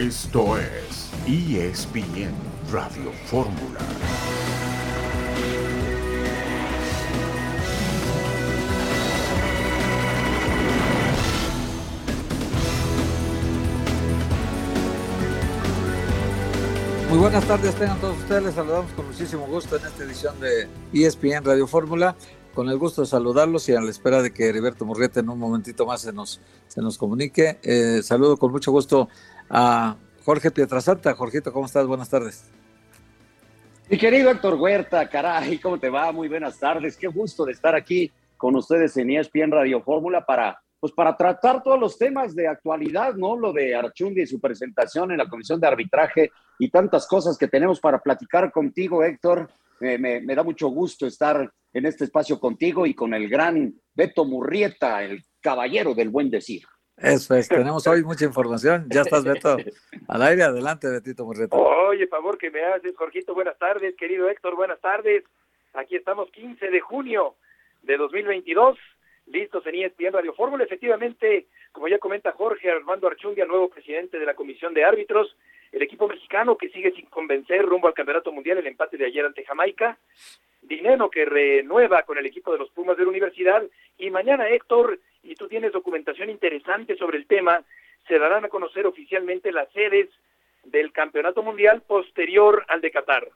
Esto es ESPN Radio Fórmula. Muy buenas tardes, tengan todos ustedes. Les saludamos con muchísimo gusto en esta edición de ESPN Radio Fórmula. Con el gusto de saludarlos y a la espera de que Heriberto Murrieta en un momentito más se nos, se nos comunique. Eh, saludo con mucho gusto a Jorge Pietrasanta. Jorgito, ¿cómo estás? Buenas tardes. Mi querido Héctor Huerta, caray, ¿cómo te va? Muy buenas tardes. Qué gusto de estar aquí con ustedes en ESPN Radio Fórmula para pues para tratar todos los temas de actualidad, ¿no? Lo de Archundi y su presentación en la Comisión de Arbitraje y tantas cosas que tenemos para platicar contigo, Héctor. me, da mucho gusto estar en este espacio contigo y con el gran Beto Murrieta, el caballero del buen decir. Eso es, tenemos hoy mucha información. Ya estás, Beto, al aire. Adelante, Betito Murrieta. Oye, favor que me haces, Jorgito. Buenas tardes, querido Héctor. Buenas tardes. Aquí estamos 15 de junio de 2022 listos en ESPN Radio Fórmula. Efectivamente, como ya comenta Jorge Armando Archundia, nuevo presidente de la Comisión de Árbitros, el equipo mexicano que sigue sin convencer rumbo al Campeonato Mundial, el empate de ayer ante Jamaica, Dineno que renueva con el equipo de los Pumas de la Universidad, y mañana Héctor, y tú tienes documentación interesante sobre el tema, se darán a conocer oficialmente las sedes del Campeonato Mundial posterior al de Qatar.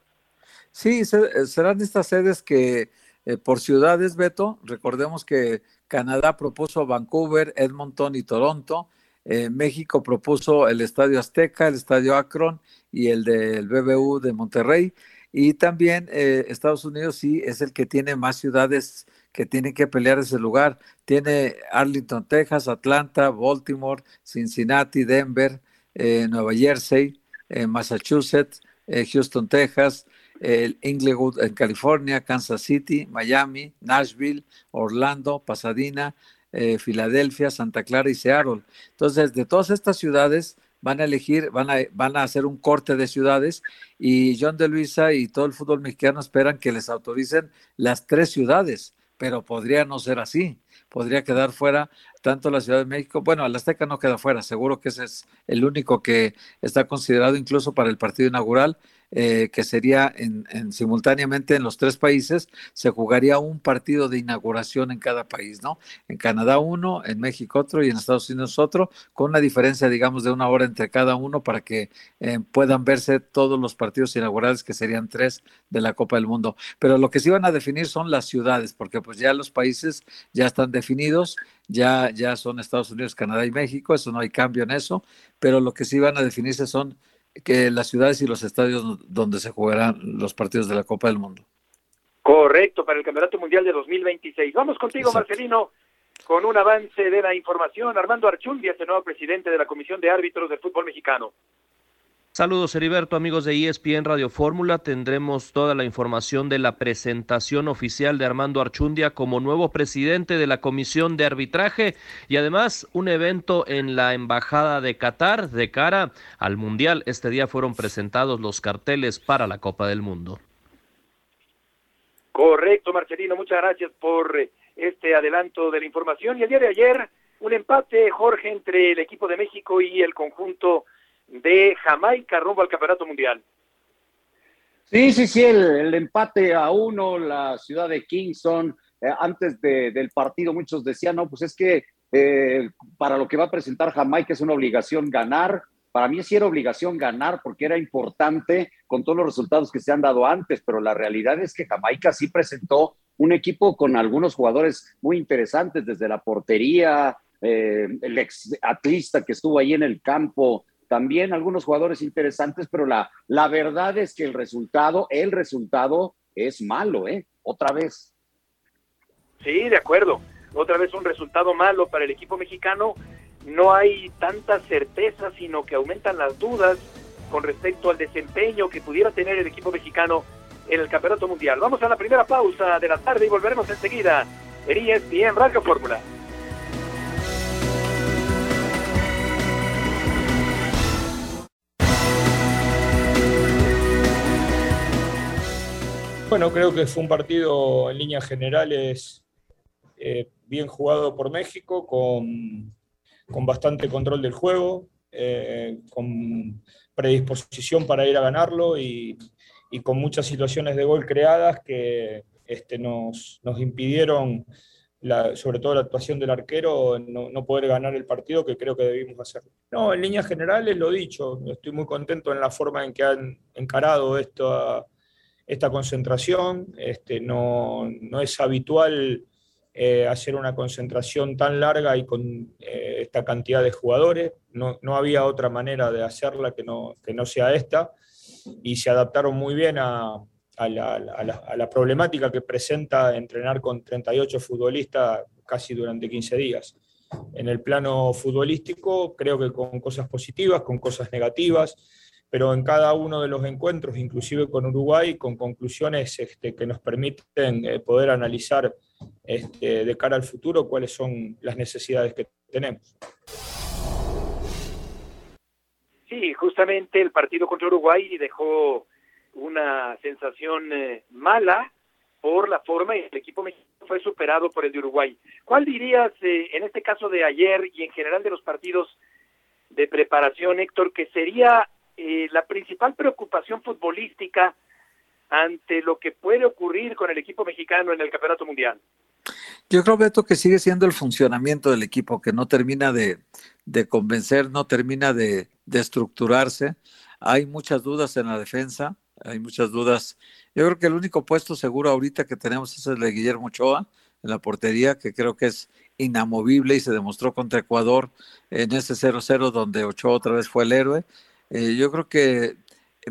Sí, serán estas sedes que eh, por ciudades, Beto, recordemos que Canadá propuso Vancouver, Edmonton y Toronto. Eh, México propuso el Estadio Azteca, el Estadio Akron y el del BBU de Monterrey. Y también eh, Estados Unidos sí es el que tiene más ciudades que tienen que pelear ese lugar. Tiene Arlington, Texas, Atlanta, Baltimore, Cincinnati, Denver, eh, Nueva Jersey, Massachusetts, Houston, Texas, Inglewood en California, Kansas City, Miami, Nashville, Orlando, Pasadena, eh, Filadelfia, Santa Clara y Seattle. Entonces, de todas estas ciudades van a elegir, van a, van a hacer un corte de ciudades y John de Luisa y todo el fútbol mexicano esperan que les autoricen las tres ciudades, pero podría no ser así. Podría quedar fuera tanto la Ciudad de México, bueno, el Azteca no queda fuera, seguro que ese es el único que está considerado incluso para el partido inaugural, eh, que sería en, simultáneamente en los tres países, se jugaría un partido de inauguración en cada país, ¿no? En Canadá uno, en México otro y en Estados Unidos otro, con una diferencia, digamos, de una hora entre cada uno para que eh, puedan verse todos los partidos inaugurales, que serían tres de la Copa del Mundo. Pero lo que sí van a definir son las ciudades, porque pues ya los países ya están definidos, ya, ya son Estados Unidos, Canadá y México, eso no hay cambio en eso, pero lo que sí van a definirse son que las ciudades y los estadios donde se jugarán los partidos de la Copa del Mundo. Correcto, para el Campeonato Mundial de 2026. Vamos contigo, Marcelino, con un avance de la información. Armando Archundia, este nuevo presidente de la Comisión de Árbitros del Fútbol Mexicano. Saludos Heriberto, amigos de ESPN Radio Fórmula. Tendremos toda la información de la presentación oficial de Armando Archundia como nuevo presidente de la Comisión de Arbitraje y además un evento en la Embajada de Qatar de cara al Mundial. Este día fueron presentados los carteles para la Copa del Mundo. Correcto, Marcelino. Muchas gracias por eh, este adelanto de la información. Y el día de ayer, un empate, Jorge, entre el equipo de México y el conjunto de Jamaica rumbo al Campeonato Mundial. Sí, sí, sí, el, empate a uno, la ciudad de Kingston, eh, antes del partido muchos decían, no, pues es que eh, para lo que va a presentar Jamaica es una obligación ganar. Para mí sí era obligación ganar porque era importante con todos los resultados que se han dado antes, pero la realidad es que Jamaica sí presentó un equipo con algunos jugadores muy interesantes, desde la portería, eh, el ex atlista que estuvo ahí en el campo, también algunos jugadores interesantes, pero la, la verdad es que el resultado, el resultado es malo, ¿eh? Otra vez. Sí, de acuerdo. Otra vez un resultado malo para el equipo mexicano. No hay tanta certeza, sino que aumentan las dudas con respecto al desempeño que pudiera tener el equipo mexicano en el Campeonato Mundial. Vamos a la primera pausa de la tarde y volveremos enseguida en ESPN Radio Fórmula. Bueno, creo que fue un partido en líneas generales eh, bien jugado por México, con, bastante control del juego. eh, con predisposición para ir a ganarlo y, con muchas situaciones de gol creadas que este, nos, nos impidieron sobre todo la actuación del arquero, no, poder ganar el partido que creo que debimos hacer. No, en líneas generales lo dicho, estoy muy contento en la forma en que han encarado esta, esta concentración. Este, no, es habitual eh, hacer una concentración tan larga y con eh, esta cantidad de jugadores. No, había otra manera de hacerla que no, que no sea esta y se adaptaron muy bien a, a la, problemática que presenta entrenar con 38 futbolistas casi durante 15 días. En el plano futbolístico, creo que con cosas positivas, con cosas negativas, pero en cada uno de los encuentros, inclusive con Uruguay, con conclusiones este, que nos permiten eh, poder analizar este, de cara al futuro cuáles son las necesidades que tenemos. Sí, justamente el partido contra Uruguay dejó una sensación eh, mala por la forma que el equipo mexicano fue superado por el de Uruguay. ¿Cuál dirías eh, en este caso de ayer y en general de los partidos de preparación, Héctor, que sería eh, la principal preocupación futbolística ante lo que puede ocurrir con el equipo mexicano en el Campeonato Mundial? Yo creo, Beto, que sigue siendo el funcionamiento del equipo, que no termina de, de convencer, no termina de, de estructurarse. Hay muchas dudas en la defensa hay muchas dudas. Yo creo que el único puesto seguro ahorita que tenemos es el de Guillermo Ochoa en la portería, que creo que es inamovible y se demostró contra Ecuador en ese 0-0 donde Ochoa otra vez fue el héroe. Eh, yo creo que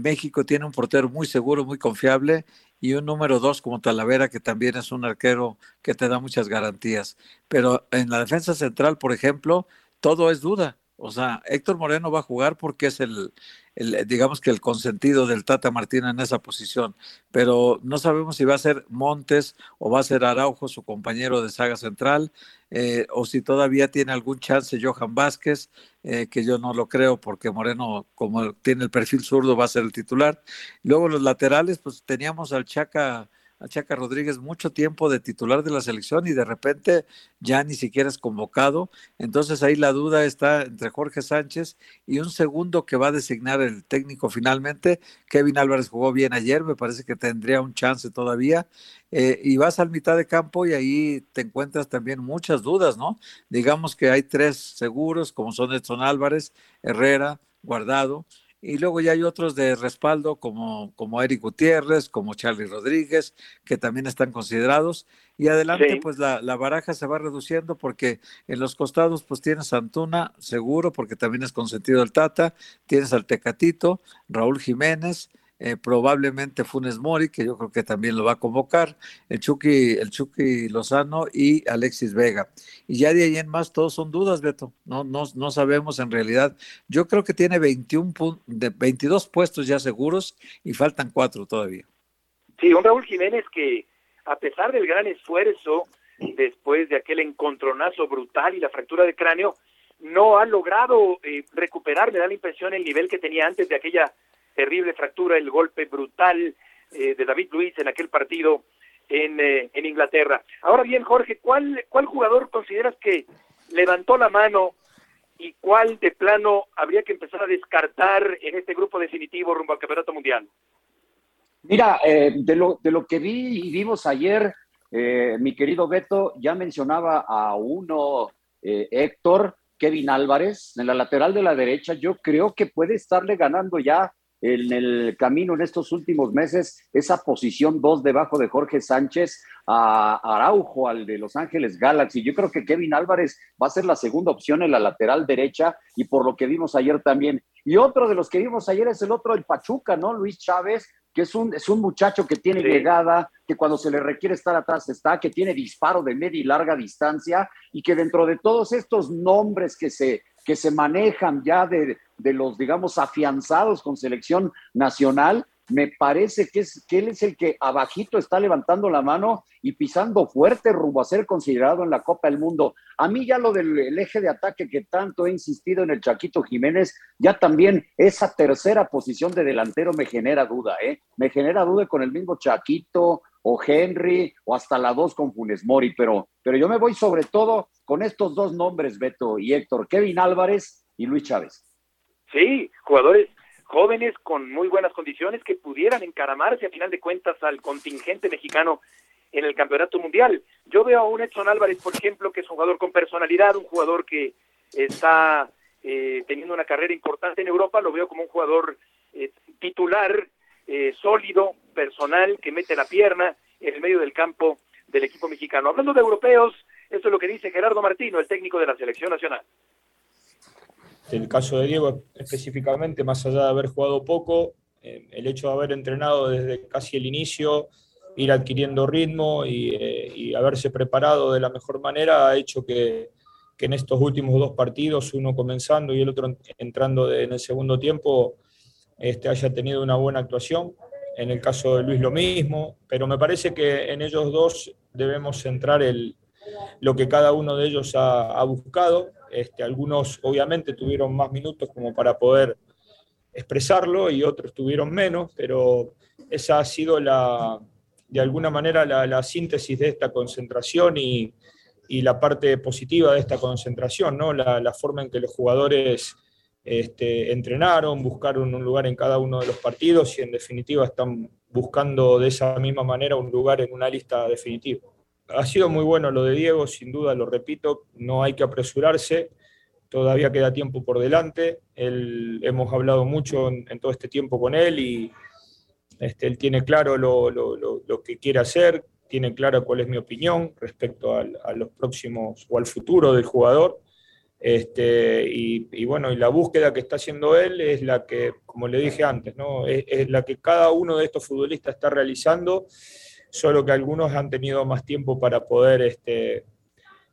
México tiene un portero muy seguro, muy confiable y un número dos como Talavera, que también es un arquero que te da muchas garantías. Pero en la defensa central, por ejemplo, todo es duda. O sea, Héctor Moreno va a jugar porque es el, digamos que el consentido del Tata Martino en esa posición, pero no sabemos si va a ser Montes o va a ser Araujo, su compañero de saga central, eh, o si todavía tiene algún chance Johan Vázquez, eh, que yo no lo creo porque Moreno, como tiene el perfil zurdo, va a ser el titular. Luego los laterales, pues teníamos al Chaca a Chaca Rodríguez mucho tiempo de titular de la selección y de repente ya ni siquiera es convocado. Entonces ahí la duda está entre Jorge Sánchez y un segundo que va a designar el técnico finalmente. Kevin Álvarez jugó bien ayer, me parece que tendría un chance todavía. Eh, y vas al mitad de campo y ahí te encuentras también muchas dudas, ¿no? Digamos que hay tres seguros, como son Edson Álvarez, Herrera, Guardado y luego ya hay otros de respaldo como, como Eric Gutiérrez, como Charlie Rodríguez, que también están considerados. Y adelante, pues la, la, baraja se va reduciendo porque en los costados, pues tienes a Antuna, seguro, porque también es consentido el Tata, tienes al Tecatito, Raúl Jiménez, eh, probablemente Funes Mori, que yo creo que también lo va a convocar, el Chucky, el Chucky Lozano y Alexis Vega. Y ya de ahí en más todos son dudas, Beto. No, no, no sabemos en realidad. Yo creo que tiene 21 de 22 puestos ya seguros y faltan cuatro todavía. Sí, un Raúl Jiménez que a pesar del gran esfuerzo después de aquel encontronazo brutal y la fractura de cráneo, no ha logrado eh, recuperar, me da la impresión, el nivel que tenía antes de aquella terrible fractura, el golpe brutal eh, de David Luis en aquel partido en, eh, en Inglaterra. Ahora bien, Jorge, ¿cuál, ¿cuál jugador consideras que levantó la mano y cuál de plano habría que empezar a descartar en este grupo definitivo rumbo al Campeonato Mundial? Mira, eh, de, lo, de lo que vi y vimos ayer, mi querido Beto ya mencionaba a uno, Héctor, Kevin Álvarez, en la lateral de la derecha, yo creo que puede estarle ganando ya en el camino en estos últimos meses esa posición dos debajo de Jorge Sánchez a Araujo, al de Los Ángeles Galaxy. Yo creo que Kevin Álvarez va a ser la segunda opción en la lateral derecha y por lo que vimos ayer también. Y otro de los que vimos ayer es el otro, el Pachuca, ¿no? Luis Chávez, que es un, es un muchacho que tiene llegada, que cuando se le requiere estar atrás está, que tiene disparo de media y larga distancia y que dentro de todos estos nombres que se, que se manejan ya de, de los, digamos, afianzados con selección nacional, me parece que, es, que él es el que abajito está levantando la mano y pisando fuerte rumbo a ser considerado en la Copa del Mundo. A mí ya lo del eje de ataque que tanto he insistido en el Chaquito Jiménez, ya también esa tercera posición de delantero me genera duda, ¿eh? Me genera duda con el mismo Chaquito o Henry o hasta la dos con Funes Mori, pero, pero yo me voy sobre todo con estos dos nombres, Beto y Héctor, Kevin Álvarez y Luis Chávez. Sí, jugadores jóvenes con muy buenas condiciones que pudieran encaramarse a final de cuentas al contingente mexicano en el campeonato mundial. Yo veo a un Edson Álvarez, por ejemplo, que es un jugador con personalidad, un jugador que está eh, teniendo una carrera importante en Europa, lo veo como un jugador eh, titular, eh, sólido, personal, que mete la pierna en el medio del campo del equipo mexicano. Hablando de europeos, esto es lo que dice Gerardo Martino, el técnico de la selección nacional. El caso de Diego específicamente, más allá de haber jugado poco, el hecho de haber entrenado desde casi el inicio, ir adquiriendo ritmo y, y haberse preparado de la mejor manera ha hecho que, que en estos últimos dos partidos, uno comenzando y el otro entrando en el segundo tiempo, este, haya tenido una buena actuación. En el caso de Luis lo mismo, pero me parece que en ellos dos debemos centrar el, lo que cada uno de ellos ha, buscado. Este, algunos obviamente tuvieron más minutos como para poder expresarlo y otros tuvieron menos, pero esa ha sido la, de alguna manera la, la síntesis de esta concentración y, y la parte positiva de esta concentración, ¿no? la, forma en que los jugadores este, entrenaron, buscaron un lugar en cada uno de los partidos y en definitiva están buscando de esa misma manera un lugar en una lista definitiva. Ha sido muy bueno lo de Diego, sin duda, lo repito, no hay que apresurarse, todavía queda tiempo por delante, hemos hablado mucho en, todo este tiempo con él y este, él tiene claro lo que quiere hacer, tiene clara cuál es mi opinión respecto a los próximos o al futuro del jugador. Este, y, bueno, y la búsqueda que está haciendo él es la que, como le dije antes, ¿no? es, la que cada uno de estos futbolistas está realizando, solo que algunos han tenido más tiempo para poder este,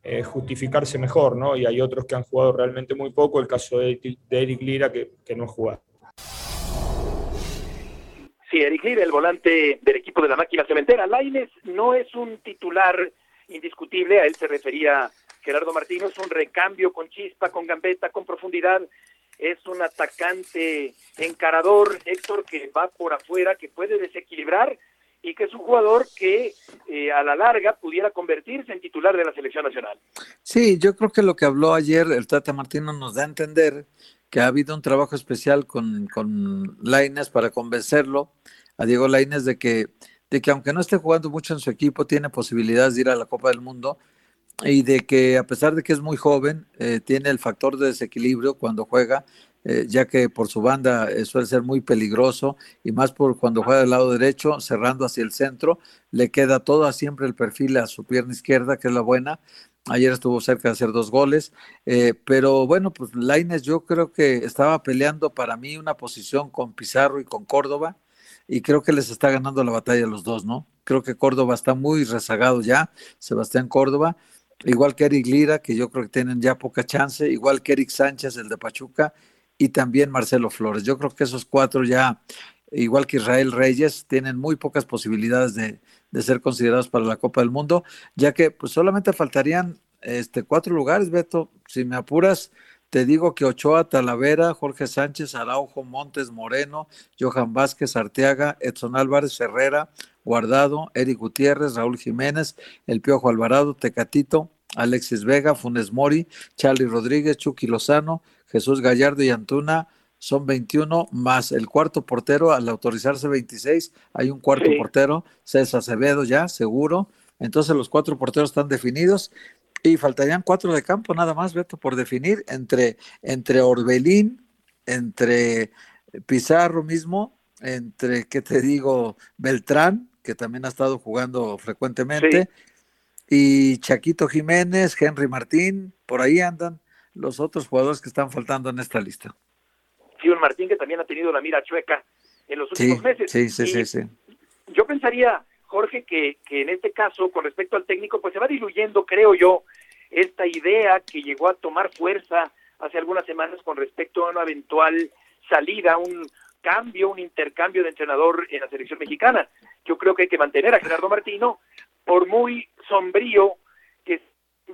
eh, justificarse mejor, ¿no? y hay otros que han jugado realmente muy poco, el caso de, Eric Lira que, no ha jugado. Sí, Eric Lira, el volante del equipo de la máquina cementera. Laines no es un titular indiscutible, a él se refería Gerardo Martino, es un recambio con chispa, con gambeta, con profundidad, es un atacante encarador, Héctor, que va por afuera, que puede desequilibrar y que es un jugador que eh, a la larga pudiera convertirse en titular de la selección nacional. Sí, yo creo que lo que habló ayer el Tata Martino nos da a entender que ha habido un trabajo especial con, con Laines para convencerlo a Diego Laines de que, de que aunque no esté jugando mucho en su equipo, tiene posibilidades de ir a la Copa del Mundo y de que a pesar de que es muy joven, eh, tiene el factor de desequilibrio cuando juega, eh, ya que por su banda eh, suele ser muy peligroso y más por cuando juega del lado derecho, cerrando hacia el centro, le queda todo siempre el perfil a su pierna izquierda, que es la buena, Ayer estuvo cerca de hacer dos goles, eh, pero bueno, pues Laines yo creo que estaba peleando para mí una posición con Pizarro y con Córdoba, y creo que les está ganando la batalla a los dos, ¿no? Creo que Córdoba está muy rezagado ya, Sebastián Córdoba, igual que Eric Lira, que yo creo que tienen ya poca chance, igual que Eric Sánchez, el de Pachuca, y también Marcelo Flores. Yo creo que esos cuatro ya, igual que Israel Reyes, tienen muy pocas posibilidades de, de ser considerados para la Copa del Mundo, ya que pues solamente faltarían este cuatro lugares, Beto. Si me apuras, te digo que Ochoa, Talavera, Jorge Sánchez, Araujo, Montes, Moreno, Johan Vázquez, Arteaga, Edson Álvarez, Herrera, Guardado, Eric Gutiérrez, Raúl Jiménez, El Piojo Alvarado, Tecatito, Alexis Vega, Funes Mori, Charlie Rodríguez, Chucky Lozano, Jesús Gallardo y Antuna, son 21 más el cuarto portero, al autorizarse 26, hay un cuarto portero, César Acevedo ya, seguro. Entonces los cuatro porteros están definidos y faltarían cuatro de campo nada más, Beto, por definir entre, entre Orbelín, entre Pizarro mismo, entre, ¿qué te digo? Beltrán, que también ha estado jugando frecuentemente, y Chaquito Jiménez, Henry Martín, por ahí andan los otros jugadores que están faltando en esta lista. un Martín, que también ha tenido la mira chueca en los últimos meses. Sí, sí, sí, sí. Yo pensaría, Jorge, que, que en este caso, con respecto al técnico, pues se va diluyendo, creo yo, esta idea que llegó a tomar fuerza hace algunas semanas con respecto a una eventual salida, un cambio, un intercambio de entrenador en la selección mexicana. Yo creo que hay que mantener a Gerardo Martino, por muy sombrío que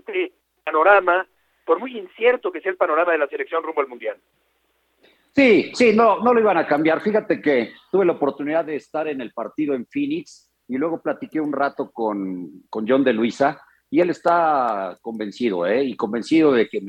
sea el panorama, por muy incierto que sea el panorama de la selección rumbo al Mundial. Sí, sí, no, no lo iban a cambiar. Fíjate que tuve la oportunidad de estar en el partido en Phoenix y luego platiqué un rato con, con John de Luisa y él está convencido, ¿eh? Y convencido de que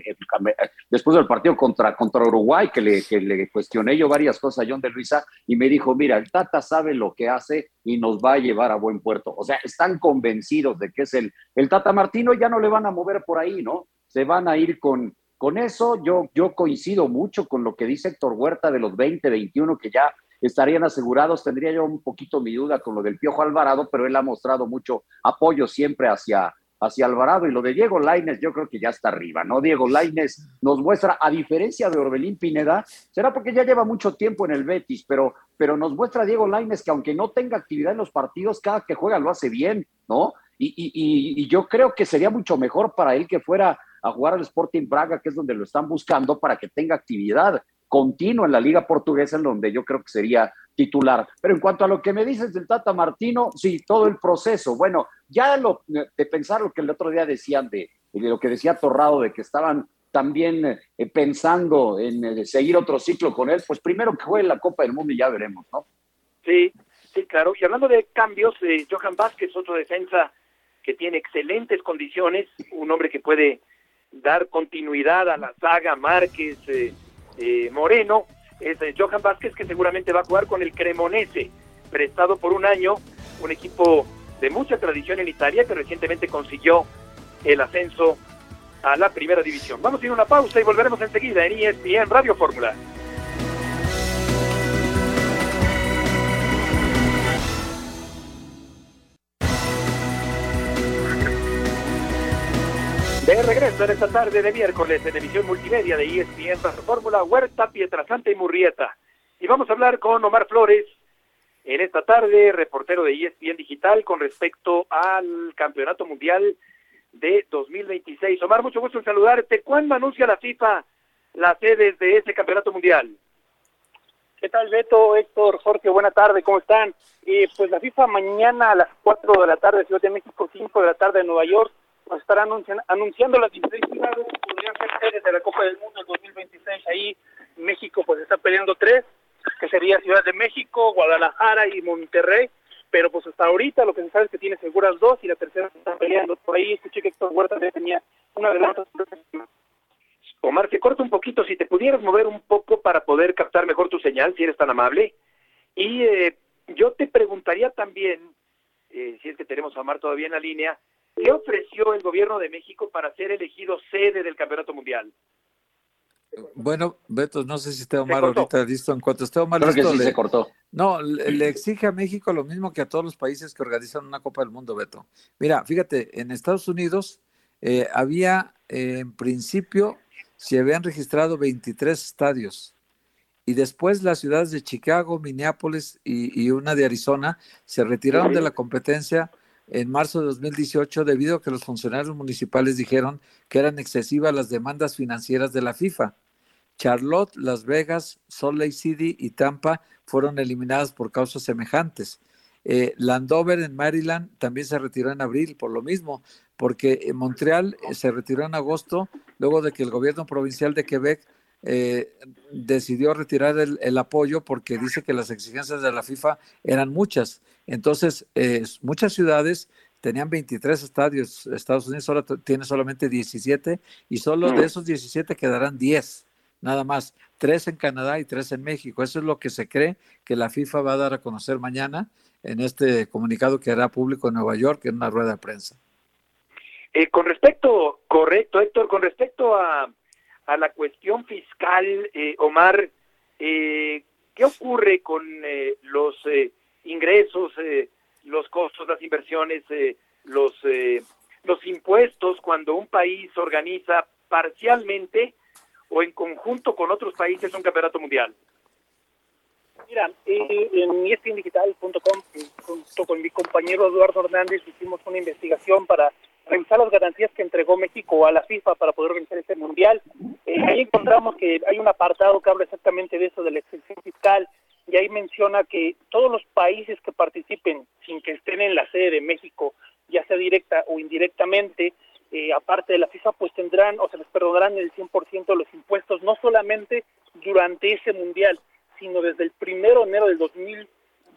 después del partido contra, contra Uruguay, que le, que le cuestioné yo varias cosas a John de Luisa, y me dijo, mira, el Tata sabe lo que hace y nos va a llevar a buen puerto. O sea, están convencidos de que es el, el Tata Martino ya no le van a mover por ahí, ¿no? Se van a ir con, con eso. Yo, yo coincido mucho con lo que dice Héctor Huerta de los 20, 21, que ya estarían asegurados. Tendría yo un poquito mi duda con lo del Piojo Alvarado, pero él ha mostrado mucho apoyo siempre hacia, hacia Alvarado. Y lo de Diego Laines, yo creo que ya está arriba, ¿no? Diego Laines nos muestra, a diferencia de Orbelín Pineda, será porque ya lleva mucho tiempo en el Betis, pero, pero nos muestra Diego Laines que aunque no tenga actividad en los partidos, cada que juega lo hace bien, ¿no? Y, y, y yo creo que sería mucho mejor para él que fuera a jugar al Sporting Braga, que es donde lo están buscando, para que tenga actividad continuo en la Liga Portuguesa, en donde yo creo que sería titular. Pero en cuanto a lo que me dices del Tata Martino, sí, todo el proceso. Bueno, ya lo, de pensar lo que el otro día decían de, de lo que decía Torrado, de que estaban también eh, pensando en eh, seguir otro ciclo con él, pues primero que juegue la Copa del Mundo y ya veremos, ¿no? Sí, sí, claro. Y hablando de cambios, eh, Johan Vázquez, otro defensa que tiene excelentes condiciones, un hombre que puede dar continuidad a la saga Márquez, eh, Moreno, es Johan Vázquez, que seguramente va a jugar con el Cremonese, prestado por un año, un equipo de mucha tradición en Italia que recientemente consiguió el ascenso a la primera división. Vamos a ir a una pausa y volveremos enseguida en ESPN Radio Fórmula. De regreso en esta tarde de miércoles en emisión multimedia de ESPN Fórmula Huerta, Pietrasanta y Murrieta. Y vamos a hablar con Omar Flores en esta tarde, reportero de ESPN Digital, con respecto al Campeonato Mundial de 2026. Omar, mucho gusto en saludarte. ¿Cuándo anuncia la FIFA las sedes de ese Campeonato Mundial? ¿Qué tal, Beto, Héctor, Jorge? Buena tarde, ¿cómo están? Eh, pues la FIFA mañana a las 4 de la tarde, Ciudad de México, 5 de la tarde en Nueva York, pues estarán anunciando, las 16 ciudades que podrían ser sedes de la Copa del Mundo en 2026. Ahí México pues está peleando tres, que sería Ciudad de México, Guadalajara y Monterrey. Pero pues hasta ahorita lo que se sabe es que tiene seguras dos y la tercera está peleando. Por ahí escuché que Héctor Huerta tenía una de Omar, te corto un poquito, si te pudieras mover un poco para poder captar mejor tu señal, si eres tan amable. Y eh, yo te preguntaría también, eh, si es que tenemos a Omar todavía en la línea, ¿Qué ofreció el gobierno de México para ser elegido sede del Campeonato Mundial? Bueno, Beto, no sé si está Omar ahorita listo. En cuanto esté Omar listo, le, se cortó. No, le, exige a México lo mismo que a todos los países que organizan una Copa del Mundo, Beto. Mira, fíjate, en Estados Unidos eh, había, eh, en principio, se habían registrado 23 estadios. Y después las ciudades de Chicago, Minneapolis y, y una de Arizona se retiraron de la competencia en marzo de 2018 debido a que los funcionarios municipales dijeron que eran excesivas las demandas financieras de la FIFA. Charlotte, Las Vegas, Salt Lake City y Tampa fueron eliminadas por causas semejantes. Eh, Landover en Maryland también se retiró en abril por lo mismo, porque en Montreal eh, se retiró en agosto luego de que el gobierno provincial de Quebec eh, decidió retirar el, apoyo porque dice que las exigencias de la FIFA eran muchas. Entonces, eh, muchas ciudades tenían 23 estadios, Estados Unidos solo tiene solamente 17 y solo de esos 17 quedarán 10, nada más, tres en Canadá y tres en México. Eso es lo que se cree que la FIFA va a dar a conocer mañana en este comunicado que hará público en Nueva York en una rueda de prensa. Eh, con respecto, correcto, Héctor, con respecto a a la cuestión fiscal, eh, Omar, eh, ¿qué ocurre con eh, los ingresos, los costos, las inversiones, los, los impuestos cuando un país organiza parcialmente o en conjunto con otros países un campeonato mundial? Mira, en espindigital.com, junto con mi compañero Eduardo Hernández, hicimos una investigación para revisar las garantías que entregó México a la FIFA para poder organizar este mundial. Eh, ahí encontramos que hay un apartado que habla exactamente de eso, de la exención fiscal, y ahí menciona que todos los países que participen sin que estén en la sede de México, ya sea directa o indirectamente, eh, aparte de la FIFA, pues tendrán o se les perdonarán el 100% de los impuestos, no solamente durante ese mundial, sino desde el primero de enero del 2000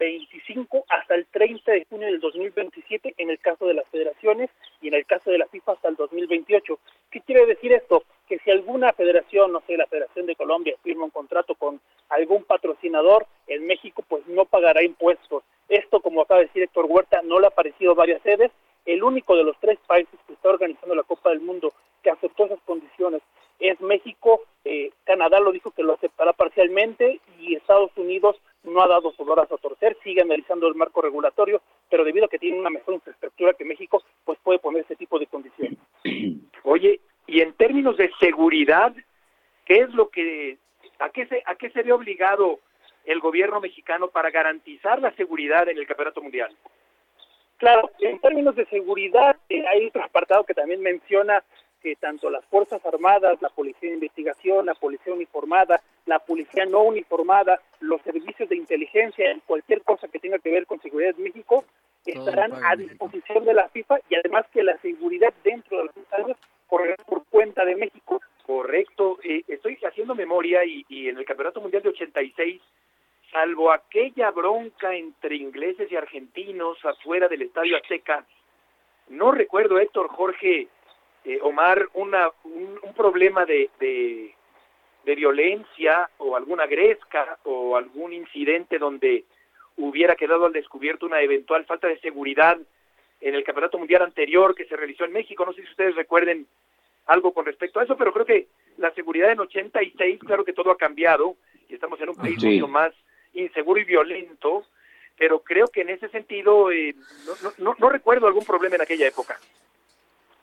25 hasta el 30 de junio del 2027 en el caso de las federaciones y en el caso de la FIFA 2028. ¿Qué quiere decir esto? Que si alguna federación, no sé, la Federación de Colombia firma un contrato con algún patrocinador en México, pues no pagará impuestos. Esto, como acaba de decir Héctor Huerta, no le ha parecido varias sedes. El único de los tres países que está organizando la Copa del Mundo que aceptó esas condiciones es México. Eh, Canadá lo dijo que lo aceptará parcialmente y Estados Unidos no ha dado su brazo a torcer, sigue analizando el marco regulatorio, pero debido a que tiene una mejor infraestructura que México, pues puede poner ese tipo de condiciones. Oye, y en términos de seguridad, ¿qué es lo que, a qué se, a qué se ve obligado el gobierno mexicano para garantizar la seguridad en el campeonato mundial? Claro, en términos de seguridad, eh, hay otro apartado que también menciona que tanto las Fuerzas Armadas, la Policía de Investigación, la Policía Uniformada, la Policía No Uniformada, los servicios de inteligencia cualquier cosa que tenga que ver con seguridad en México estarán a disposición de la FIFA y además que la seguridad dentro de los estadios correrá por cuenta de México. Correcto, eh, estoy haciendo memoria y, y en el Campeonato Mundial de 86 salvo aquella bronca entre ingleses y argentinos afuera del Estadio Azteca, no recuerdo, Héctor Jorge, eh, Omar, una, un, un problema de, de, de, violencia o alguna gresca o algún incidente donde hubiera quedado al descubierto una eventual falta de seguridad en el Campeonato Mundial anterior que se realizó en México. No sé si ustedes recuerden algo con respecto a eso, pero creo que la seguridad en 86, claro que todo ha cambiado y estamos en un país sí. mucho más inseguro y violento, pero creo que en ese sentido eh, no, no, no, recuerdo algún problema en aquella época.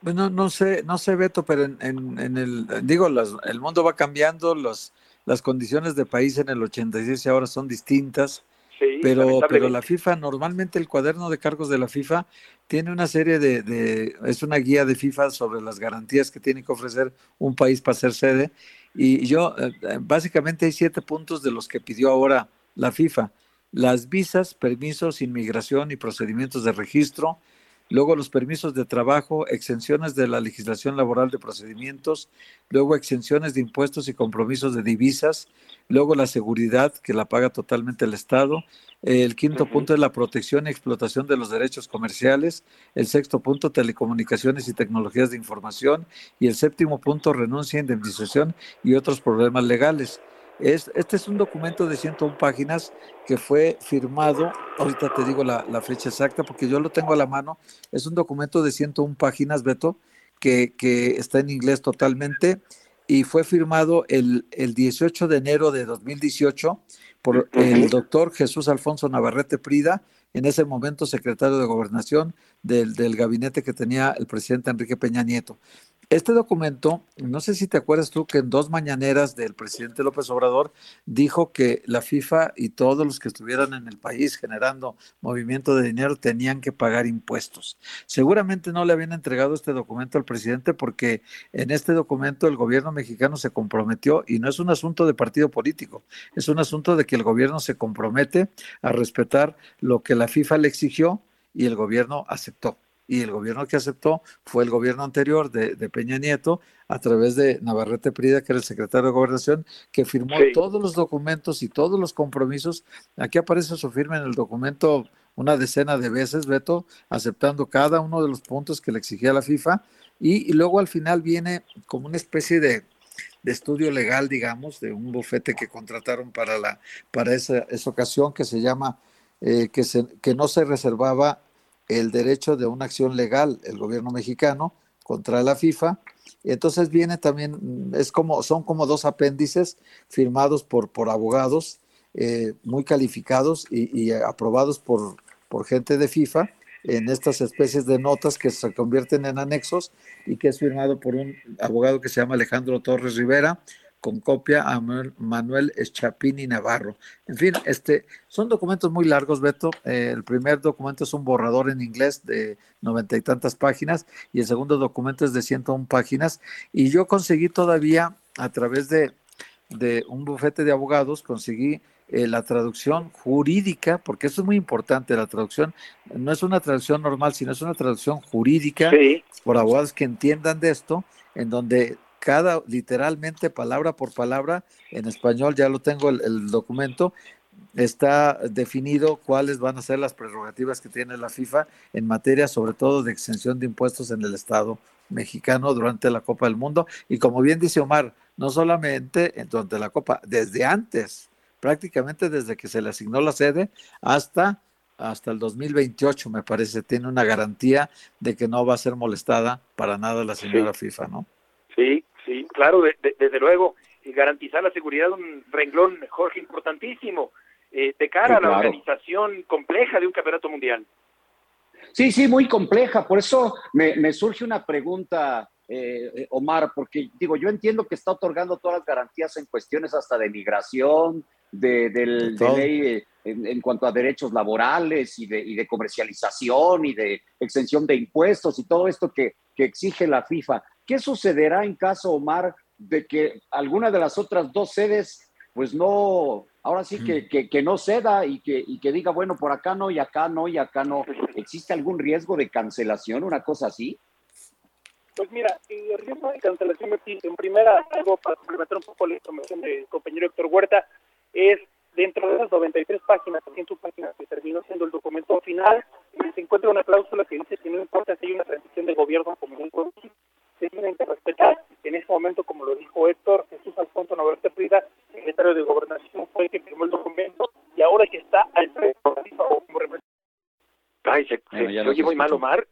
Bueno, no sé, no sé, Beto, pero en, en, en el, digo, las, el mundo va cambiando, los, las condiciones de país en el 86 ahora son distintas, sí, pero, pero la FIFA, normalmente el cuaderno de cargos de la FIFA tiene una serie de, de, es una guía de FIFA sobre las garantías que tiene que ofrecer un país para ser sede, y yo, eh, básicamente hay siete puntos de los que pidió ahora la FIFA. Las visas, permisos, inmigración y procedimientos de registro, luego los permisos de trabajo, exenciones de la legislación laboral de procedimientos, luego exenciones de impuestos y compromisos de divisas, luego la seguridad, que la paga totalmente el Estado, el quinto punto es la protección y explotación de los derechos comerciales, el sexto punto, telecomunicaciones y tecnologías de información, y el séptimo punto, renuncia, indemnización y otros problemas legales. Es, este es un documento de 101 páginas que fue firmado, ahorita te digo la, la, fecha exacta porque yo lo tengo a la mano, es un documento de 101 páginas, Beto, que, que está en inglés totalmente y fue firmado el, el 18 de enero de 2018 por el doctor Jesús Alfonso Navarrete Prida, en ese momento secretario de Gobernación del, del gabinete que tenía el presidente Enrique Peña Nieto. Este documento, no sé si te acuerdas tú que en dos mañaneras del presidente López Obrador dijo que la FIFA y todos los que estuvieran en el país generando movimiento de dinero tenían que pagar impuestos. Seguramente no le habían entregado este documento al presidente porque en este documento el gobierno mexicano se comprometió y no es un asunto de partido político, es un asunto de que el gobierno se compromete a respetar lo que la FIFA le exigió y el gobierno aceptó y el gobierno que aceptó fue el gobierno anterior de, de, Peña Nieto, a través de Navarrete Prida, que era el secretario de Gobernación, que firmó sí. todos los documentos y todos los compromisos. Aquí aparece su firma en el documento una decena de veces, Beto, aceptando cada uno de los puntos que le exigía la FIFA, y, y luego al final viene como una especie de, de estudio legal, digamos, de un bufete que contrataron para, la, para esa, esa ocasión que se llama, eh, que, se, que no se reservaba el derecho de una acción legal el gobierno mexicano contra la FIFA. Entonces viene también, es como, son como dos apéndices firmados por, por abogados eh, muy calificados y, y aprobados por, por gente de FIFA en estas especies de notas que se convierten en anexos y que es firmado por un abogado que se llama Alejandro Torres Rivera, con copia a Manuel Eschapini Navarro. En fin, este, son documentos muy largos, Beto. Eh, el primer documento es un borrador en inglés de noventa y tantas páginas y el segundo documento es de 101 páginas. Y yo conseguí todavía, a través de, de un bufete de abogados, conseguí eh, la traducción jurídica, porque eso es muy importante, la traducción no es una traducción normal, sino es una traducción jurídica sí. por abogados que entiendan de esto, en donde cada, literalmente, palabra por palabra, en español, ya lo tengo el, el, documento, está definido cuáles van a ser las prerrogativas que tiene la FIFA en materia, sobre todo, de exención de impuestos en el Estado mexicano durante la Copa del Mundo. Y como bien dice Omar, no solamente durante la Copa, desde antes, prácticamente desde que se le asignó la sede hasta, hasta el 2028, me parece, tiene una garantía de que no va a ser molestada para nada la señora FIFA, ¿no? Sí, sí, claro, desde luego, y garantizar la seguridad un renglón, Jorge, importantísimo, eh, de cara a la organización compleja de un campeonato mundial. Sí, sí, muy compleja. Por eso me, surge una pregunta, eh, Omar, porque digo, yo entiendo que está otorgando todas las garantías en cuestiones hasta de migración, de, del, ley eh, en, cuanto a derechos laborales y de, y de, comercialización y de exención de impuestos y todo esto que, que exige la FIFA. ¿Qué sucederá en caso, Omar, de que alguna de las otras dos sedes pues no, ahora sí que, que, no ceda y que, y que diga, bueno, por acá no y acá no y acá no. ¿Existe algún riesgo de cancelación, una cosa así? Pues mira, el riesgo de cancelación, en primera, algo para complementar un poco la información del compañero Héctor Huerta, es dentro de las 93 páginas, 100 páginas que terminó siendo el documento final, se encuentra una cláusula que dice que no importa si hay una transición de gobierno como un se tienen que respetar. En ese momento, como lo dijo Héctor, Jesús Alfonso Navarrete Frida, secretario de Gobernación, fue el que firmó el documento y ahora que está al frente como representante. Ay, se, oye muy mal, Omar.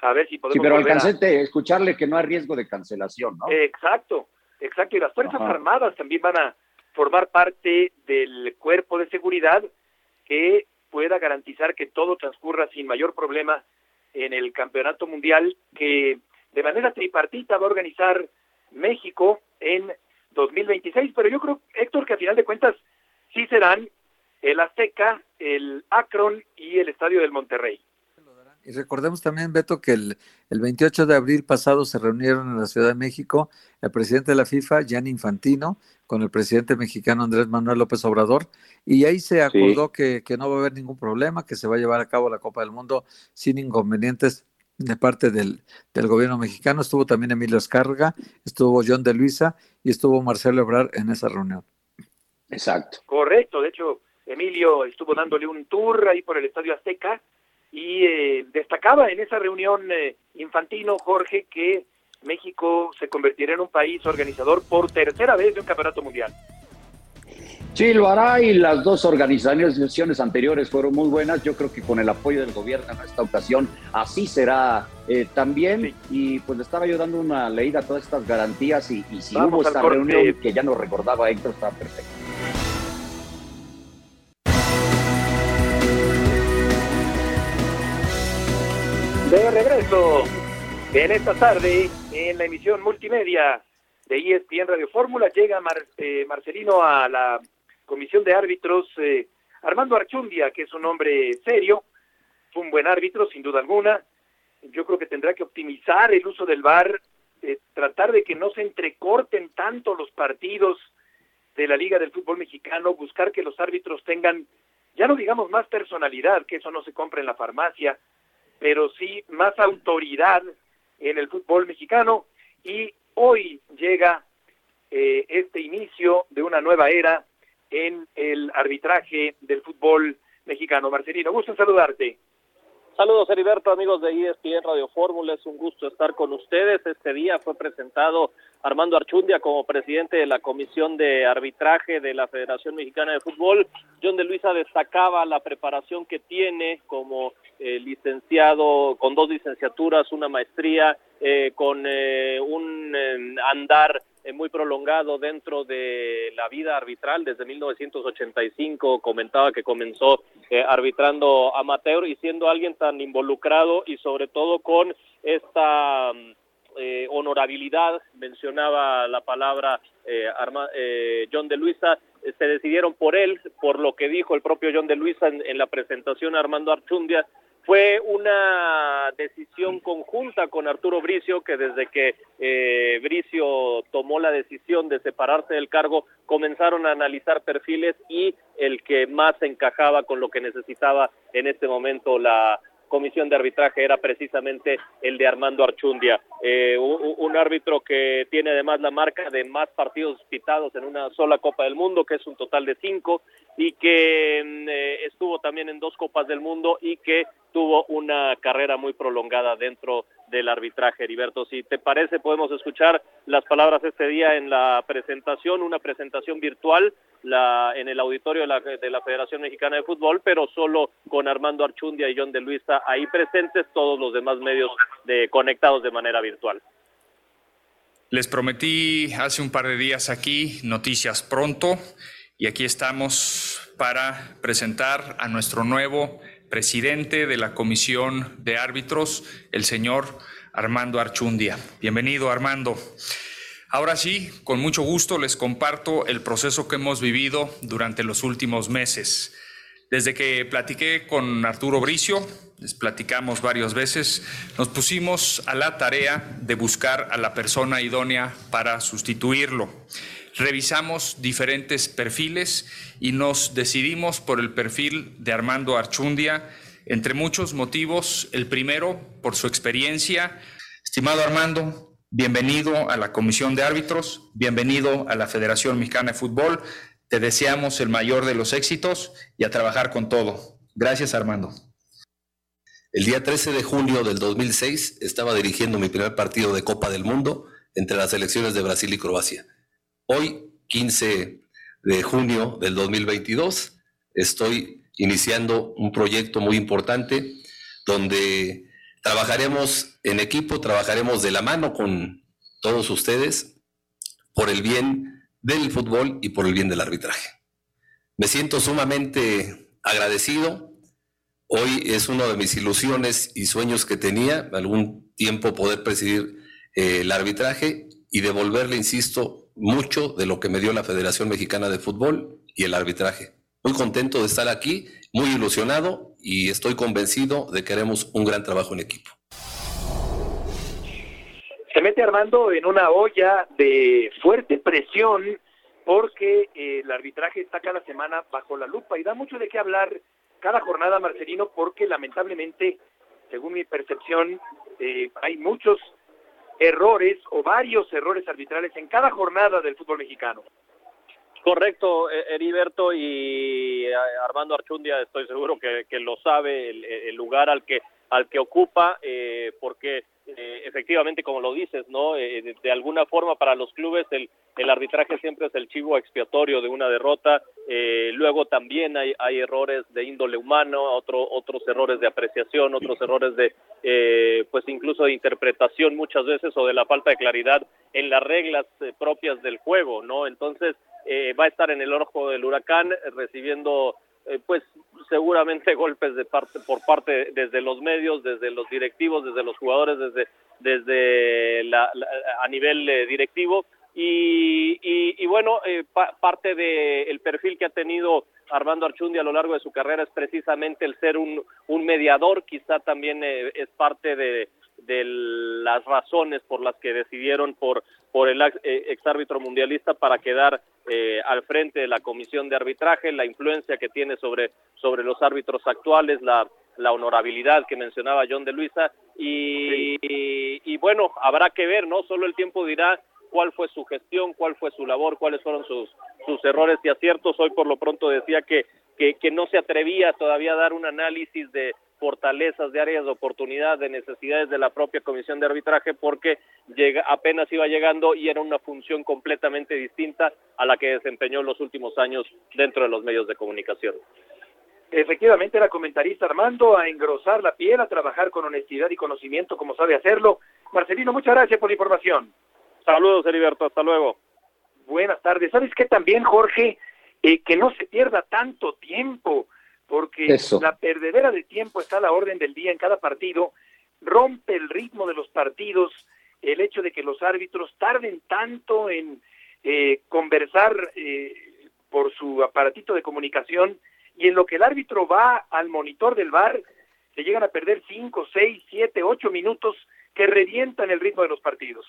A ver si podemos. Sí, pero alcancé a escucharle que no hay riesgo de cancelación, ¿no? Exacto, exacto. Y las Fuerzas Armadas también van a formar parte del cuerpo de seguridad que pueda garantizar que todo transcurra sin mayor problema en el campeonato mundial que de manera tripartita va a organizar México en 2026, pero yo creo, Héctor, que a final de cuentas sí serán el Azteca, el Akron y el Estadio del Monterrey. Y recordemos también, Beto, que el, el 28 de abril pasado se reunieron en la Ciudad de México el presidente de la FIFA, Gianni Infantino, con el presidente mexicano Andrés Manuel López Obrador, y ahí se acordó que, que, no va a haber ningún problema, que se va a llevar a cabo la Copa del Mundo sin inconvenientes de parte del, del, gobierno mexicano. Estuvo también Emilio Escarga, estuvo John de Luisa y estuvo Marcelo Ebrar en esa reunión. Exacto. Correcto, de hecho, Emilio estuvo dándole un tour ahí por el Estadio Azteca y eh, destacaba en esa reunión eh, infantino, Jorge, que México se convertirá en un país organizador por tercera vez de un campeonato mundial. Sí, lo hará y las dos organizaciones anteriores fueron muy buenas. Yo creo que con el apoyo del gobierno en esta ocasión así será eh, también. Y pues le estaba yo dando una leída a todas estas garantías y, si hubo esta reunión que ya nos recordaba Héctor, estaba perfecto. De regreso en esta tarde en la emisión multimedia de ESPN Radio Fórmula llega eh, Marcelino a la comisión de árbitros, eh, Armando Archundia, que es un hombre serio, fue un buen árbitro, sin duda alguna. Yo creo que tendrá que optimizar el uso del VAR, eh, tratar de que no se entrecorten tanto los partidos de la Liga del Fútbol Mexicano, buscar que los árbitros tengan, ya no digamos más personalidad, que eso no se compra en la farmacia, pero sí más autoridad en el fútbol mexicano. Y hoy llega eh, este inicio de una nueva era en el arbitraje del fútbol mexicano. Marcelino, gusto saludarte. Saludos Heriberto, amigos de ESPN Radio Fórmula, es un gusto estar con ustedes. Este día fue presentado Armando Archundia como presidente de la Comisión de Arbitraje de la Federación Mexicana de Fútbol. John de Luisa destacaba la preparación que tiene como eh, licenciado, con dos licenciaturas, una maestría, eh, con eh, un andar eh, muy prolongado dentro de la vida arbitral desde 1985. Comentaba que comenzó eh, arbitrando amateur y siendo alguien tan involucrado y sobre todo con esta mm, eh, honorabilidad, mencionaba la palabra John de Luisa, se decidieron por él, por lo que dijo el propio John de Luisa en, la presentación Armando Archundia, fue una decisión conjunta con Arturo Bricio, que desde que eh, Bricio tomó la decisión de separarse del cargo, comenzaron a analizar perfiles y el que más encajaba con lo que necesitaba en este momento la comisión de arbitraje era precisamente el de Armando Archundia, eh, un, árbitro que tiene además la marca de más partidos pitados en una sola Copa del Mundo, que es un total de cinco, y que mm, eh, estuvo también en dos Copas del Mundo y que tuvo una carrera muy prolongada dentro del arbitraje, Heriberto. Si te parece, podemos escuchar las palabras este día en la presentación, una presentación virtual en el auditorio de la, de la Federación Mexicana de Fútbol, pero solo con Armando Archundia y John de Luisa ahí presentes, todos los demás medios conectados de manera virtual. Les prometí hace un par de días aquí noticias pronto y aquí estamos para presentar a nuestro nuevo presidente de la Comisión de Árbitros, el señor Armando Archundia. Bienvenido, Armando. Ahora sí, con mucho gusto les comparto el proceso que hemos vivido durante los últimos meses. Desde que platiqué con Arturo Bricio, les platicamos varias veces, nos pusimos a la tarea de buscar a la persona idónea para sustituirlo. Revisamos diferentes perfiles y nos decidimos por el perfil de Armando Archundia, entre muchos motivos. El primero, por su experiencia. Estimado Armando, bienvenido a la Comisión de Árbitros, bienvenido a la Federación Mexicana de Fútbol. Te deseamos el mayor de los éxitos y a trabajar con todo. Gracias, Armando. El día 13 de junio del 2006 estaba dirigiendo mi primer partido de Copa del Mundo entre las selecciones de Brasil y Croacia. Hoy, 15 de junio del 2022, estoy iniciando un proyecto muy importante donde trabajaremos en equipo, trabajaremos de la mano con todos ustedes por el bien del fútbol y por el bien del arbitraje. Me siento sumamente agradecido. Hoy es una de mis ilusiones y sueños que tenía, algún tiempo poder presidir eh, el arbitraje y devolverle, insisto, mucho de lo que me dio la Federación Mexicana de Fútbol y el arbitraje. Muy contento de estar aquí, muy ilusionado y estoy convencido de que haremos un gran trabajo en equipo. Se mete Armando en una olla de fuerte presión porque eh, el arbitraje está cada semana bajo la lupa y da mucho de qué hablar cada jornada, Marcelino, porque lamentablemente, según mi percepción, eh, hay muchos errores o varios errores arbitrales en cada jornada del fútbol mexicano. Correcto, e, Heriberto y eh, Armando Archundia, estoy seguro que, lo sabe, el, lugar al que al que ocupa, eh, porque eh, efectivamente, como lo dices, no, de, alguna forma para los clubes el, el arbitraje siempre es el chivo expiatorio de una derrota. luego también hay, hay errores de índole humano, otro, otros errores de apreciación, otros errores de, pues incluso de interpretación muchas veces o de la falta de claridad en las reglas propias del juego, ¿no? Entonces eh, va a estar en el ojo del huracán eh, recibiendo eh, pues seguramente golpes de parte por parte desde los medios desde los directivos desde los jugadores desde desde la, a nivel directivo. Y, y, bueno parte del el perfil que ha tenido Armando Archundi a lo largo de su carrera es precisamente el ser un, un mediador. Quizá también es parte de de las razones por las que decidieron por por el eh, exárbitro mundialista para quedar eh, al frente de la comisión de arbitraje, la influencia que tiene sobre, sobre los árbitros actuales, la, la honorabilidad que mencionaba John de Luisa, y, y, bueno, habrá que ver, ¿no? Solo el tiempo dirá cuál fue su gestión, cuál fue su labor, cuáles fueron sus, sus errores y aciertos. Hoy por lo pronto decía que, que, que no se atrevía todavía a dar un análisis de, fortalezas, de áreas de oportunidad, de necesidades de la propia comisión de arbitraje, porque llega, apenas iba llegando y era una función completamente distinta a la que desempeñó en los últimos años dentro de los medios de comunicación. Efectivamente, era comentarista Armando, a engrosar la piel, a trabajar con honestidad y conocimiento como sabe hacerlo. Marcelino, muchas gracias por la información. Saludos, Heriberto, hasta luego. Buenas tardes. ¿Sabes qué también, Jorge? Eh, que no se pierda tanto tiempo porque la perdedera de tiempo está a la orden del día en cada partido, rompe el ritmo de los partidos, el hecho de que los árbitros tarden tanto en eh, conversar eh, por su aparatito de comunicación y en lo que el árbitro va al monitor del bar, se llegan a perder cinco, seis, siete, ocho minutos que revientan el ritmo de los partidos.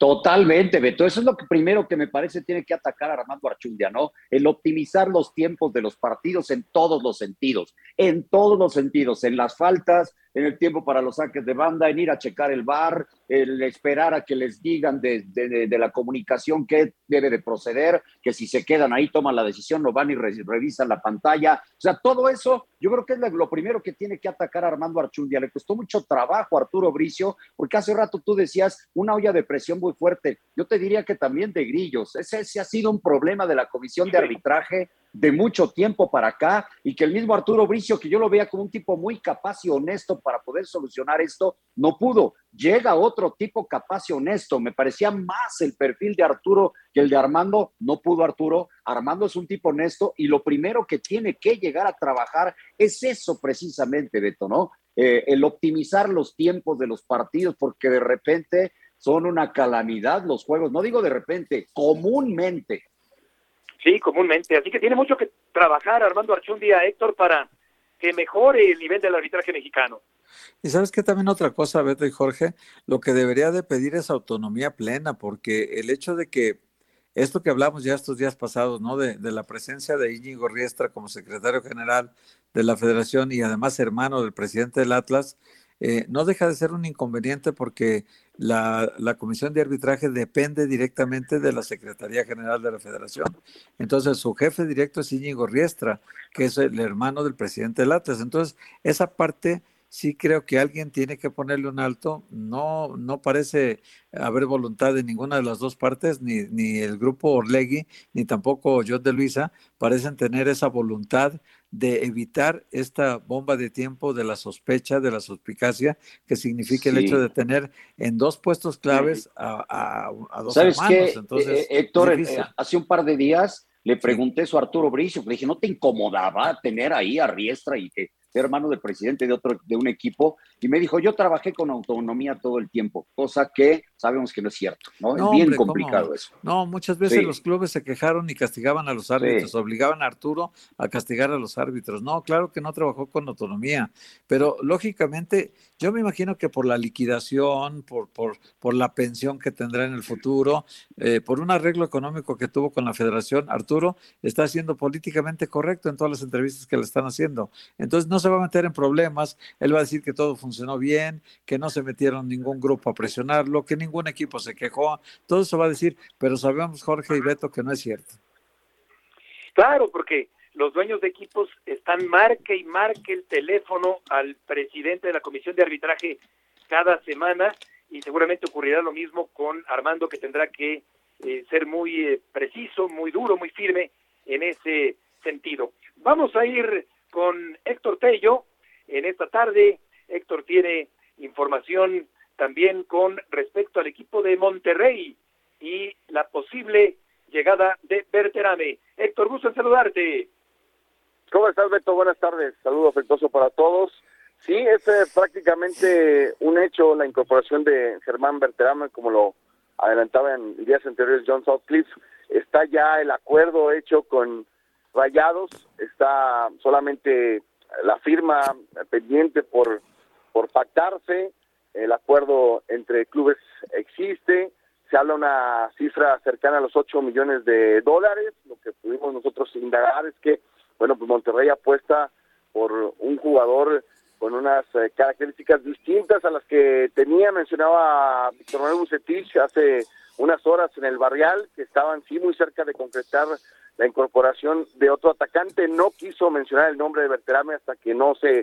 Totalmente, Beto. Eso es lo que primero que me parece tiene que atacar a Armando Archundia, ¿no? El optimizar los tiempos de los partidos en todos los sentidos, en todos los sentidos, en las faltas, en el tiempo para los saques de banda, en ir a checar el bar, el esperar a que les digan de, la comunicación qué debe de proceder, que si se quedan ahí toman la decisión, no van y revisan la pantalla. O sea, todo eso yo creo que es lo primero que tiene que atacar Armando Archundia. Le costó mucho trabajo a Arturo Bricio, porque hace rato tú decías una olla de presión muy fuerte. Yo te diría que también de grillos. Ese, ese ha sido un problema de la comisión de arbitraje de mucho tiempo para acá y que el mismo Arturo Bricio, que yo lo veía como un tipo muy capaz y honesto para poder solucionar esto, no pudo. Llega otro tipo capaz y honesto. Me parecía más el perfil de Arturo que el de Armando. No pudo Arturo. Armando es un tipo honesto y lo primero que tiene que llegar a trabajar es eso precisamente, Beto, ¿no? Eh, el optimizar los tiempos de los partidos, porque de repente son una calamidad los juegos. No digo de repente, comúnmente Sí, comúnmente. Así que tiene mucho que trabajar Armando Archundia, Héctor, para que mejore el nivel del arbitraje mexicano. Y sabes que también otra cosa, Beto y Jorge, lo que debería de pedir es autonomía plena, porque el hecho de que esto que hablamos ya estos días pasados, ¿no? De, la presencia de Íñigo Riestra como secretario general de la federación y además hermano del presidente del Atlas, eh, no deja de ser un inconveniente porque la, la, comisión de arbitraje depende directamente de la Secretaría General de la Federación. Entonces, su jefe directo es Íñigo Riestra, que es el hermano del presidente del. Entonces, esa parte sí creo que alguien tiene que ponerle un alto. No, no parece haber voluntad de ninguna de las dos partes, ni, ni el grupo Orlegui, ni tampoco John de Luisa, parecen tener esa voluntad de evitar esta bomba de tiempo de la sospecha, de la suspicacia, que significa el hecho de tener en dos puestos claves a, a, dos ¿Sabes Qué? Entonces, eh, eh, Héctor, eh, hace un par de días le pregunté eso a Arturo Bricio, le dije, ¿no te incomodaba tener ahí a Riestra y que hermano del presidente de otro de un equipo y me dijo, "Yo trabajé con autonomía todo el tiempo", cosa que sabemos que no es cierto, ¿no? es bien complicado eso. No, muchas veces los clubes se quejaron y castigaban a los árbitros, obligaban a Arturo a castigar a los árbitros. No, claro que no trabajó con autonomía, pero lógicamente yo me imagino que por la liquidación, por, por, por la pensión que tendrá en el futuro, eh, por un arreglo económico que tuvo con la federación, Arturo está siendo políticamente correcto en todas las entrevistas que le están haciendo. Entonces no se va a meter en problemas, él va a decir que todo funcionó bien, que no se metieron ningún grupo a presionarlo, que ningún equipo se quejó, todo eso va a decir, pero sabemos Jorge y Beto que no es cierto. Claro, porque los dueños de equipos están marque y marque el teléfono al presidente de la comisión de arbitraje cada semana y seguramente ocurrirá lo mismo con Armando que tendrá que eh, ser muy eh, preciso, muy duro, muy firme en ese sentido. Vamos a ir con Héctor Tello en esta tarde. Héctor tiene información también con respecto al equipo de Monterrey y la posible llegada de Berterame. Héctor, gusto en saludarte. ¿Cómo estás, Beto? Buenas tardes. Saludo afectuoso para todos. Sí, es eh, prácticamente un hecho la incorporación de Germán Berterame, como lo adelantaba en días anteriores John Southcliffe. Está ya el acuerdo hecho con Rayados, está solamente la firma pendiente por, por pactarse, el acuerdo entre clubes existe, se habla una cifra cercana a los 8 millones de dólares, lo que pudimos nosotros indagar es que, bueno, pues Monterrey apuesta por un jugador con unas eh, características distintas a las que tenía, mencionaba Víctor Manuel Bucetich hace unas horas en el Barrial, que estaban sí muy cerca de concretar la incorporación de otro atacante. No quiso mencionar el nombre de Berterame hasta que no se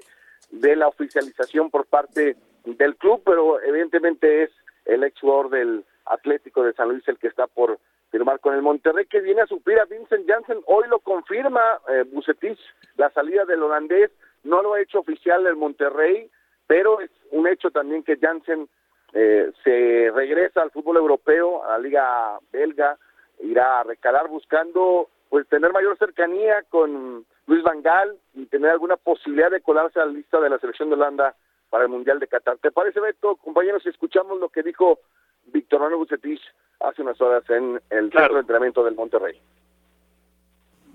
dé la oficialización por parte del club, pero evidentemente es el ex jugador del Atlético de San Luis el que está por firmar con el Monterrey, que viene a suplir a Vincent Janssen. Hoy lo confirma eh, Bucetich, la salida del holandés. No lo ha hecho oficial el Monterrey, pero es un hecho también que Janssen eh, se regresa al fútbol europeo, a la liga belga, irá a recalar buscando pues tener mayor cercanía con Luis Van Gaal y tener alguna posibilidad de colarse a la lista de la selección de Holanda para el Mundial de Qatar. ¿Te parece, Beto, compañeros, si escuchamos lo que dijo Víctor Manuel Bucetich hace unas horas en el centro de entrenamiento del Monterrey?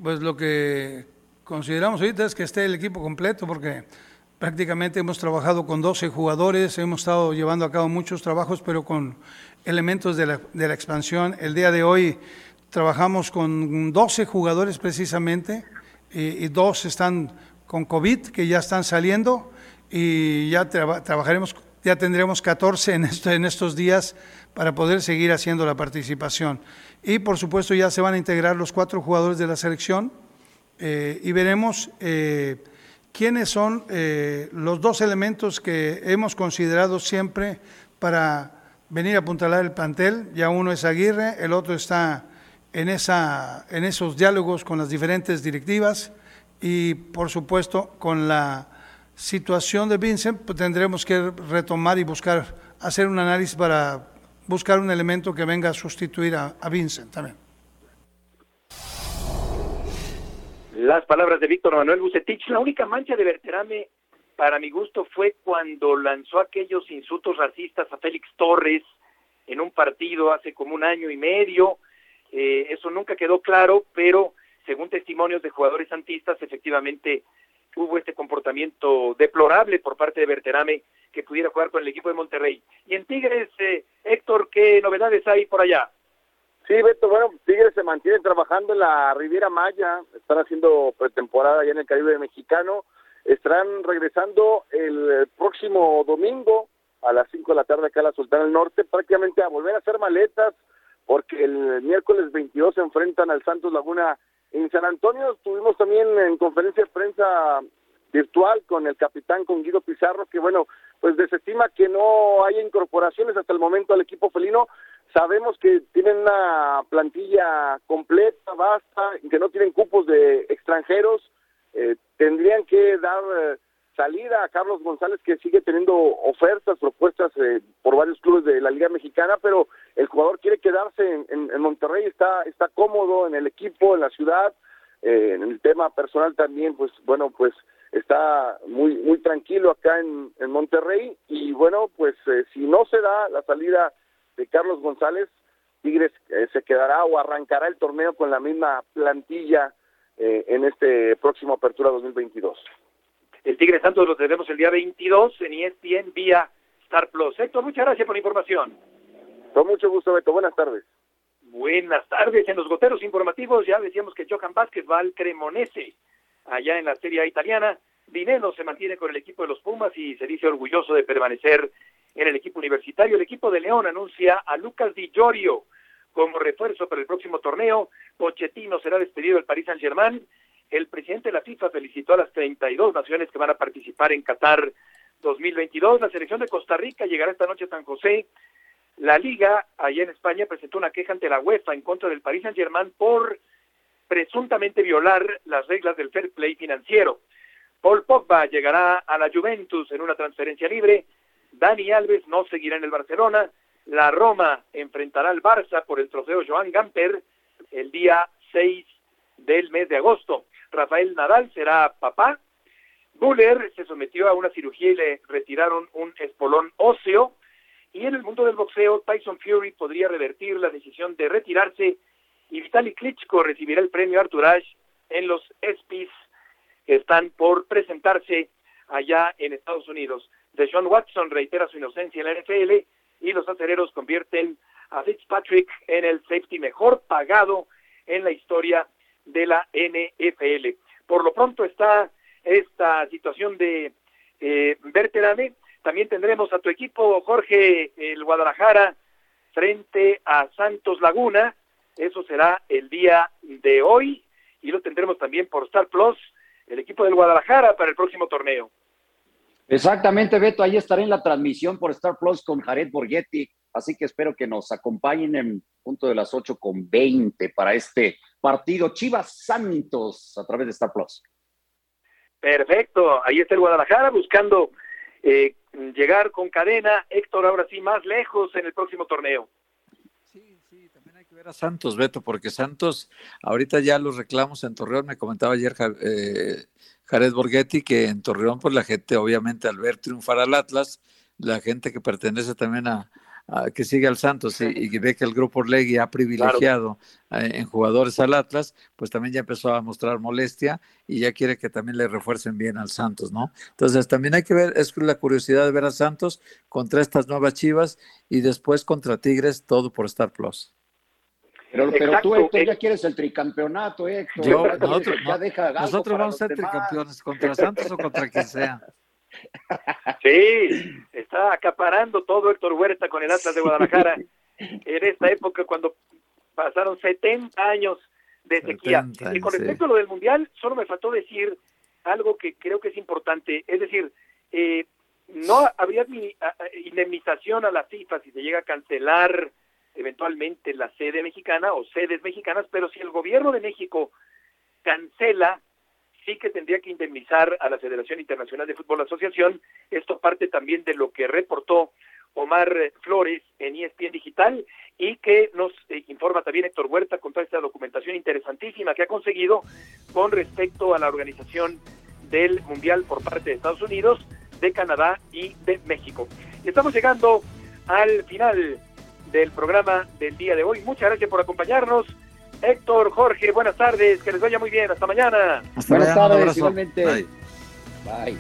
Pues lo que consideramos ahorita es que esté el equipo completo porque prácticamente hemos trabajado con 12 jugadores, hemos estado llevando a cabo muchos trabajos, pero con elementos de la, de la expansión. El día de hoy Trabajamos con 12 jugadores precisamente y, dos están con COVID que ya están saliendo y ya trabajaremos, ya tendremos 14 en, estos días para poder seguir haciendo la participación. Y por supuesto ya se van a integrar los cuatro jugadores de la selección eh, y veremos, eh, quiénes son eh, los dos elementos que hemos considerado siempre para venir a apuntalar el plantel. Ya uno es Aguirre, el otro está en, esa, en esos diálogos con las diferentes directivas y, por supuesto, con la situación de Vincent, pues tendremos que retomar y buscar, hacer un análisis para buscar un elemento que venga a sustituir a, Vincent también. Las palabras de Víctor Manuel Bucetich. La única mancha de Berterame, para mi gusto, fue cuando lanzó aquellos insultos racistas a Félix Torres en un partido hace como un año y medio. Eh, eso nunca quedó claro, pero según testimonios de jugadores santistas, efectivamente hubo este comportamiento deplorable por parte de Berterame que pudiera jugar con el equipo de Monterrey. Y en Tigres, eh, Héctor, ¿qué novedades hay por allá? Sí, Beto, bueno, Tigres se mantiene trabajando en la Riviera Maya, están haciendo pretemporada ya en el Caribe mexicano, estarán regresando el próximo domingo a las 5 de la tarde acá a la Sultana del Norte, prácticamente a volver a hacer maletas, porque el miércoles 22 se enfrentan al Santos Laguna en San Antonio. Estuvimos también en conferencia de prensa virtual con el capitán, con Guido Pizarro, que bueno, pues desestima que no haya incorporaciones hasta el momento al equipo felino, Sabemos que tienen una plantilla completa, basta, que no tienen cupos de extranjeros. Eh, tendrían que dar eh, salida a Carlos González, que sigue teniendo ofertas, propuestas eh, por varios clubes de la Liga Mexicana, pero el jugador quiere quedarse en, Monterrey, está, está cómodo en el equipo, en la ciudad. en el tema personal también, pues bueno, pues está muy muy tranquilo acá en, Monterrey y bueno, pues si no se da la salida de Carlos González, Tigres eh, se quedará o arrancará el torneo con la misma plantilla eh, en este próximo Apertura 2022. El Tigre Santos lo tenemos el día 22 en ESPN vía Star Plus. Héctor, muchas gracias por la información. Con mucho gusto, Beto. Buenas tardes. Buenas tardes. En los goteros informativos ya decíamos que Johan Vázquez va al Cremonese, allá en la Serie italiana. Dinero se mantiene con el equipo de los Pumas y se dice orgulloso de permanecer en el equipo universitario. El equipo de León anuncia a Lucas Di Giorgio como refuerzo para el próximo torneo. Pochettino será despedido del Paris Saint-Germain. El presidente de la FIFA felicitó a las 32 naciones que van a participar en Qatar 2022. La selección de Costa Rica llegará esta noche a San José. La Liga, allá en España, presentó una queja ante la UEFA en contra del Paris Saint-Germain por presuntamente violar las reglas del fair play financiero. Paul Pogba llegará a la Juventus en una transferencia libre Dani Alves no seguirá en el Barcelona. La Roma enfrentará al Barça por el trofeo Joan Gamper el día 6 del mes de agosto. Rafael Nadal será papá. Buller se sometió a una cirugía y le retiraron un espolón óseo. Y en el mundo del boxeo, Tyson Fury podría revertir la decisión de retirarse y Vitaly Klitschko recibirá el premio Arthur Ashe en los ESPYs que están por presentarse allá en Estados Unidos. Deshaun Watson reitera su inocencia en la NFL y los acereros convierten a Fitzpatrick en el safety mejor pagado en la historia de la NFL. Por lo pronto está esta situación de eh, También tendremos a tu equipo, Jorge, el Guadalajara, frente a Santos Laguna. Eso será el día de hoy y lo tendremos también por Star Plus, el equipo del Guadalajara para el próximo torneo. Exactamente, Beto, ahí estaré en la transmisión por Star Plus con Jared Borghetti, así que espero que nos acompañen en punto de las 8 con 20 para este partido Chivas Santos a través de Star Plus. Perfecto, ahí está el Guadalajara buscando eh, llegar con cadena, Héctor, ahora sí, más lejos en el próximo torneo. Sí, sí, también hay que ver a Santos, Beto, porque Santos, ahorita ya los reclamos en Torreón, me comentaba ayer eh, Jared Borghetti, que en Torreón, pues la gente, obviamente, al ver triunfar al Atlas, la gente que pertenece también a, que sigue al Santos y, que ve que el grupo Orlegui ha privilegiado eh, en jugadores al Atlas, pues también ya empezó a mostrar molestia y ya quiere que también le refuercen bien al Santos, ¿no? Entonces también hay que ver, es la curiosidad de ver a Santos contra estas nuevas Chivas y después contra Tigres, todo por Star Plus. Pero, pero tú, Héctor, ya quieres el tricampeonato, Héctor. Yo, nosotros, nosotros vamos a ser tricampeones contra Santos o contra quien sea. Sí, está acaparando todo Héctor Huerta con el Atlas de Guadalajara en esta época cuando pasaron 70 años de sequía. y con respecto a lo del Mundial, solo me faltó decir algo que creo que es importante, es decir, eh, no habría indemnización a la FIFA si se llega a cancelar eventualmente la sede mexicana o sedes mexicanas, pero si el gobierno de México cancela, sí que tendría que indemnizar a la Federación Internacional de Fútbol Asociación. Esto parte también de lo que reportó Omar Flores en ESPN Digital y que nos eh, informa también Héctor Huerta con toda esta documentación interesantísima que ha conseguido con respecto a la organización del Mundial por parte de Estados Unidos, de Canadá y de México. Estamos llegando al final del programa del día de hoy. Muchas gracias por acompañarnos. Héctor, Jorge, buenas tardes, que les vaya muy bien, hasta mañana. buenas tardes, igualmente. Bye.